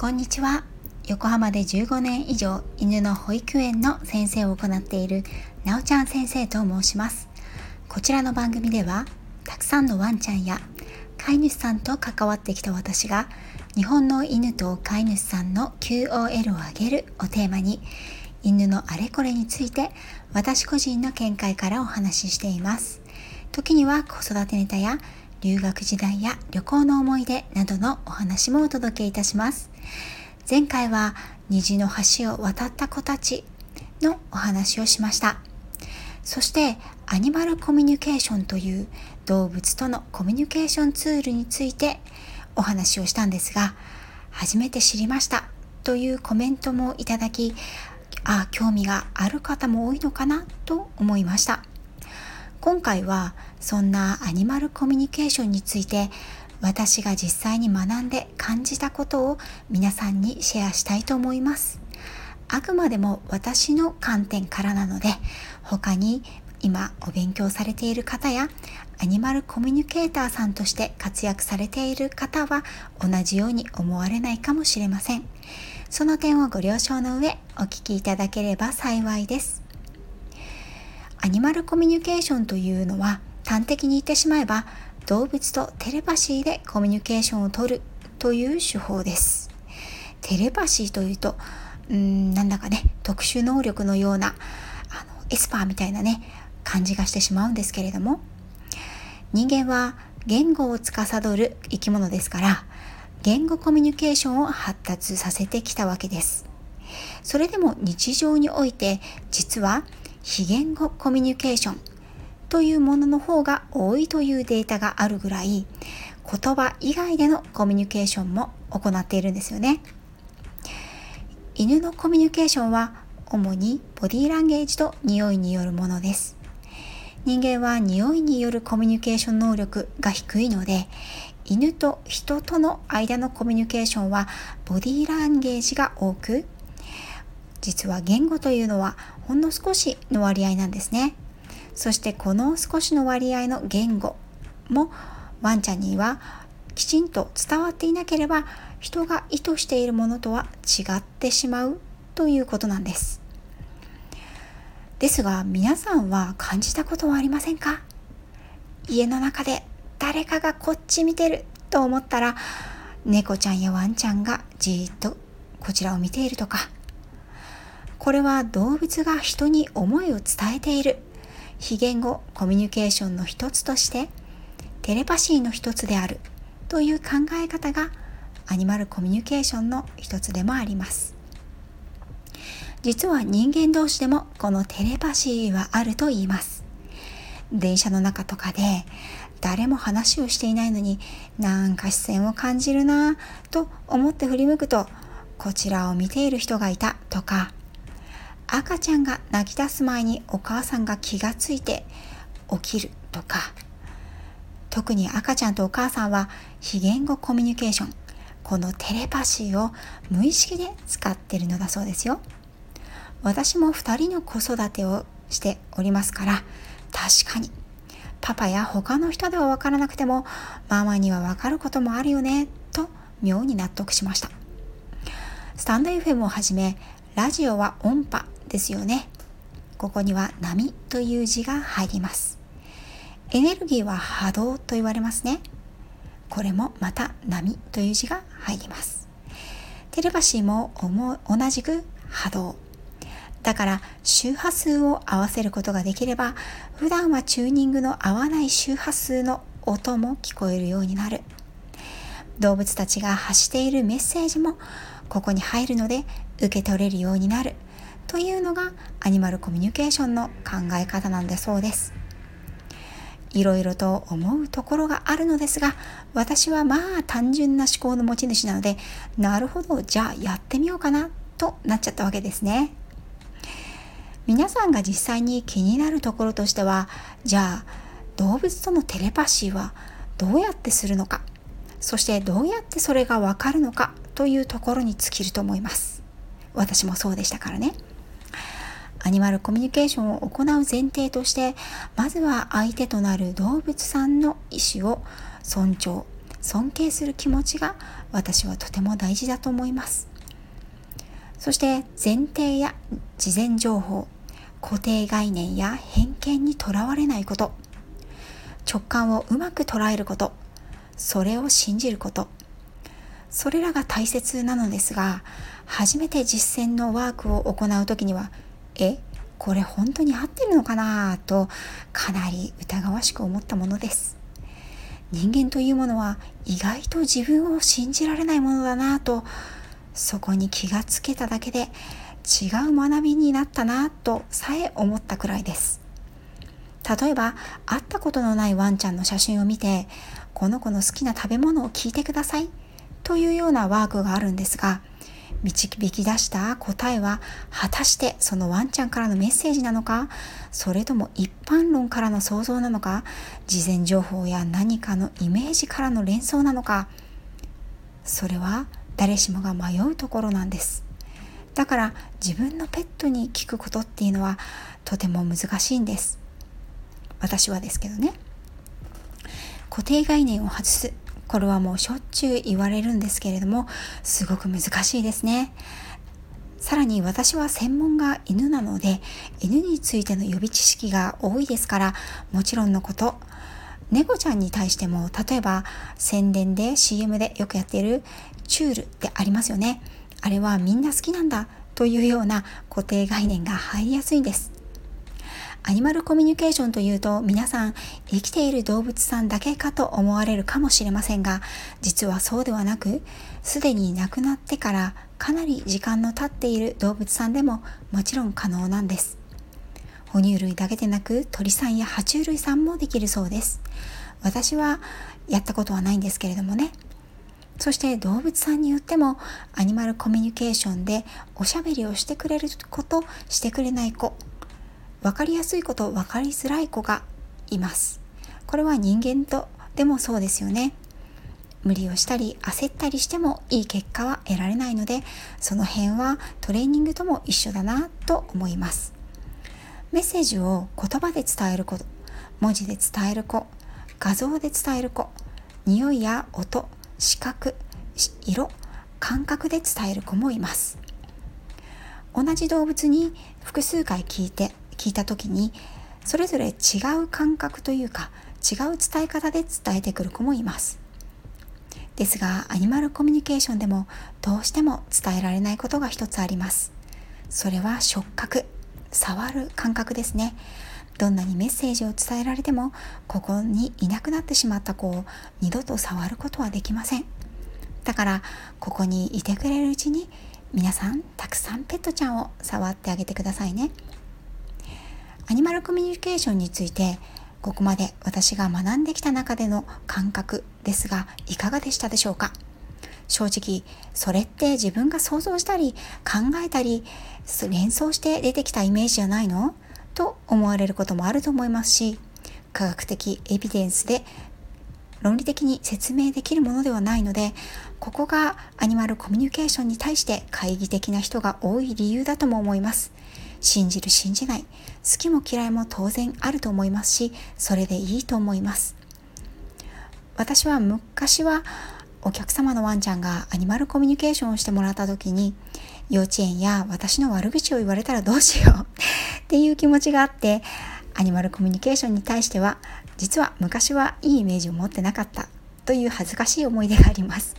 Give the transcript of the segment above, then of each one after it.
こんにちは。横浜で15年以上犬の保育園の先生を行っているなおちゃん先生と申します。こちらの番組ではたくさんのワンちゃんや飼い主さんと関わってきた私が日本の犬と飼い主さんの QOL を上げるをテーマに犬のあれこれについて私個人の見解からお話ししています。時には子育てネタや留学時代や旅行の思い出などのお話もお届けいたします。前回は虹の橋を渡った子たちのお話をしました。そしてアニマルコミュニケーションという動物とのコミュニケーションツールについてお話をしたんですが、初めて知りましたというコメントもいただき、ああ、興味がある方も多いのかなと思いました。今回はそんなアニマルコミュニケーションについて私が実際に学んで感じたことを皆さんにシェアしたいと思います。あくまでも私の観点からなので他に今お勉強されている方やアニマルコミュニケーターさんとして活躍されている方は同じように思われないかもしれません。その点をご了承の上お聞きいただければ幸いです。アニマルコミュニケーションというのは端的に言ってしまえば動物とテレパシーでコミュニケーションをとるという手法です。テレパシーというと、うん、なんだかね、特殊能力のような、あの、エスパーみたいなね、感じがしてしまうんですけれども、人間は言語を司る生き物ですから、言語コミュニケーションを発達させてきたわけです。それでも日常において、実は非言語コミュニケーションというものの方が多いというデータがあるぐらい言葉以外でのコミュニケーションも行っているんですよね犬のコミュニケーションは主にボディーランゲージと匂いによるものです人間は匂いによるコミュニケーション能力が低いので犬と人との間のコミュニケーションはボディーランゲージが多く実は言語というのはほんの少しの割合なんですね。そしてこの少しの割合の言語もワンちゃんにはきちんと伝わっていなければ人が意図しているものとは違ってしまうということなんです。ですが皆さんは感じたことはありませんか？家の中で誰かがこっち見てると思ったら猫ちゃんやワンちゃんがじーっとこちらを見ているとかこれは動物が人に思いを伝えている非言語コミュニケーションの一つとしてテレパシーの一つであるという考え方がアニマルコミュニケーションの一つでもあります。実は人間同士でもこのテレパシーはあると言います。電車の中とかで誰も話をしていないのになんか視線を感じるなぁと思って振り向くとこちらを見ている人がいたとか赤ちゃんが泣き出す前にお母さんが気がついて起きるとか。特に赤ちゃんとお母さんは非言語コミュニケーション。このテレパシーを無意識で使ってるのだそうですよ。私も2人の子育てをしておりますから確かに。パパや他の人では分からなくてもママには分かることもあるよねと妙に納得しました。スタンド FM をはじめラジオは音波ですよね。ここには波という字が入ります。エネルギーは波動と言われますね。これもまた波という字が入ります。テレパシーも同じく波動。だから周波数を合わせることができれば普段はチューニングの合わない周波数の音も聞こえるようになる。動物たちが発しているメッセージもここに入るので受け取れるようになるというのがアニマルコミュニケーションの考え方なんだそうです。いろいろと思うところがあるのですが私はまあ単純な思考の持ち主なのでなるほどじゃあやってみようかなとなっちゃったわけですね。皆さんが実際に気になるところとしてはじゃあ動物とのテレパシーはどうやってするのかそしてどうやってそれがわかるのかというところに尽きると思います私もそうでしたからねアニマルコミュニケーションを行う前提としてまずは相手となる動物さんの意思を尊重尊敬する気持ちが私はとても大事だと思います。そして前提や事前情報固定概念や偏見にとらわれないこと直感をうまく捉えることそれを信じること。それらが大切なのですが初めて実践のワークを行う時にはえこれ本当に合ってるのかなとかなり疑わしく思ったものです。人間というものは意外と自分を信じられないものだなとそこに気がつけただけで違う学びになったなとさえ思ったくらいです。例えば会ったことのないワンちゃんの写真を見てこの子の好きな食べ物を聞いてくださいというようなワークがあるんですが導き出した答えは果たしてそのワンちゃんからのメッセージなのか？それとも一般論からの想像なのか？事前情報や何かのイメージからの連想なのか？それは誰しもが迷うところなんです。だから自分のペットに聞くことっていうのはとても難しいんです。私はですけどね。固定概念を外すこれはもうしょっちゅう言われるんですけれどもすごく難しいですね。さらに私は専門が犬なので犬についての予備知識が多いですからもちろんのこと猫ちゃんに対しても例えば宣伝で CM でよくやっているチュールってありますよね。あれはみんな好きなんだというような固定概念が入りやすいんです。アニマルコミュニケーションというと皆さん生きている動物さんだけかと思われるかもしれませんが実はそうではなくすでに亡くなってからかなり時間の経っている動物さんでももちろん可能なんです。哺乳類だけでなく鳥さんや爬虫類さんもできるそうです。私はやったことはないんですけれどもね。そして動物さんによってもアニマルコミュニケーションでおしゃべりをしてくれる子としてくれない子分かりやすい子と分かりづらい子がいます。これは人間とでもそうですよね。無理をしたり焦ったりしてもいい結果は得られないのでその辺はトレーニングとも一緒だなと思います。メッセージを言葉で伝える子文字で伝える子画像で伝える子匂いや音視覚色感覚で伝える子もいます。同じ動物に複数回聞いて聞いた時にそれぞれ違う感覚というか違う伝え方で伝えてくる子もいます。ですがアニマルコミュニケーションでもどうしても伝えられないことが一つあります。それは触覚触る感覚ですね。どんなにメッセージを伝えられてもここにいなくなってしまった子を二度と触ることはできません。だからここにいてくれるうちに皆さんたくさんペットちゃんを触ってあげてくださいね。アニマルコミュニケーションについてここまで私が学んできた中での感覚ですがいかがでしたでしょうか？正直それって自分が想像したり考えたり連想して出てきたイメージじゃないの？と思われることもあると思いますし科学的エビデンスで論理的に説明できるものではないのでここがアニマルコミュニケーションに対して懐疑的な人が多い理由だとも思います。信じる信じない。好きも嫌いも当然あると思いますしそれでいいと思います。私は昔はお客様のワンちゃんがアニマルコミュニケーションをしてもらった時に幼稚園や私の悪口を言われたらどうしよう。っていう気持ちがあってアニマルコミュニケーションに対しては実は昔はいいイメージを持ってなかったという恥ずかしい思い出があります。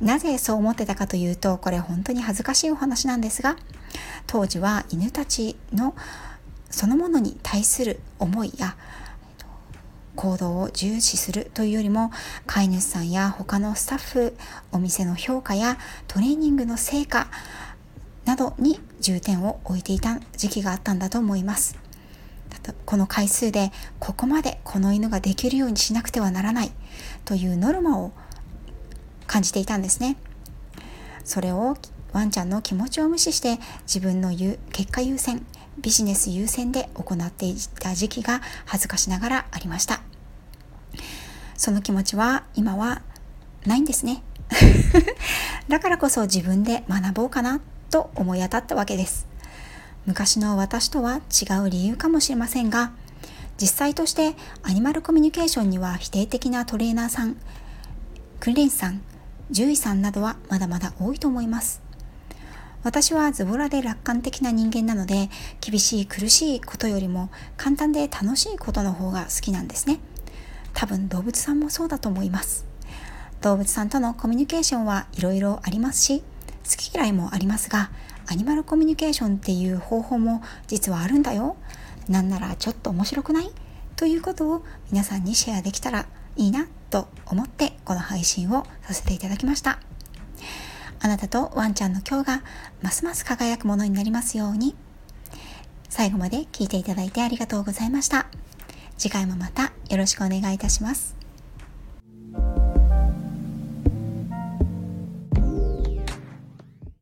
なぜそう思ってたかというとこれ本当に恥ずかしいお話なんですが当時は犬たちのそのものに対する思いや行動を重視するというよりも飼い主さんや他のスタッフお店の評価やトレーニングの成果などに重点を置いていた時期があったんだと思います。この回数でここまでこの犬ができるようにしなくてはならないというノルマを感じていたんですね。それをワンちゃんの気持ちを無視して自分の言う結果優先ビジネス優先で行っていた時期が恥ずかしながらありました。その気持ちは今はないんですね。だからこそ自分で学ぼうかなと思い当たったわけです。昔の私とは違う理由かもしれませんが実際としてアニマルコミュニケーションには否定的なトレーナーさん訓練士さん獣医さんなどはまだまだ多いと思います。私はズボラで楽観的な人間なので厳しい苦しいことよりも簡単で楽しいことの方が好きなんですね。多分動物さんもそうだと思います。動物さんとのコミュニケーションはいろいろありますし好き嫌いもありますがアニマルコミュニケーションっていう方法も実はあるんだよ。なんならちょっと面白くない？ということを皆さんにシェアできたらいいなと思ってこの配信をさせていただきました。あなたとワンちゃんの今日がますます輝くものになりますように。最後まで聞いていただいてありがとうございました。次回もまたよろしくお願いいたします。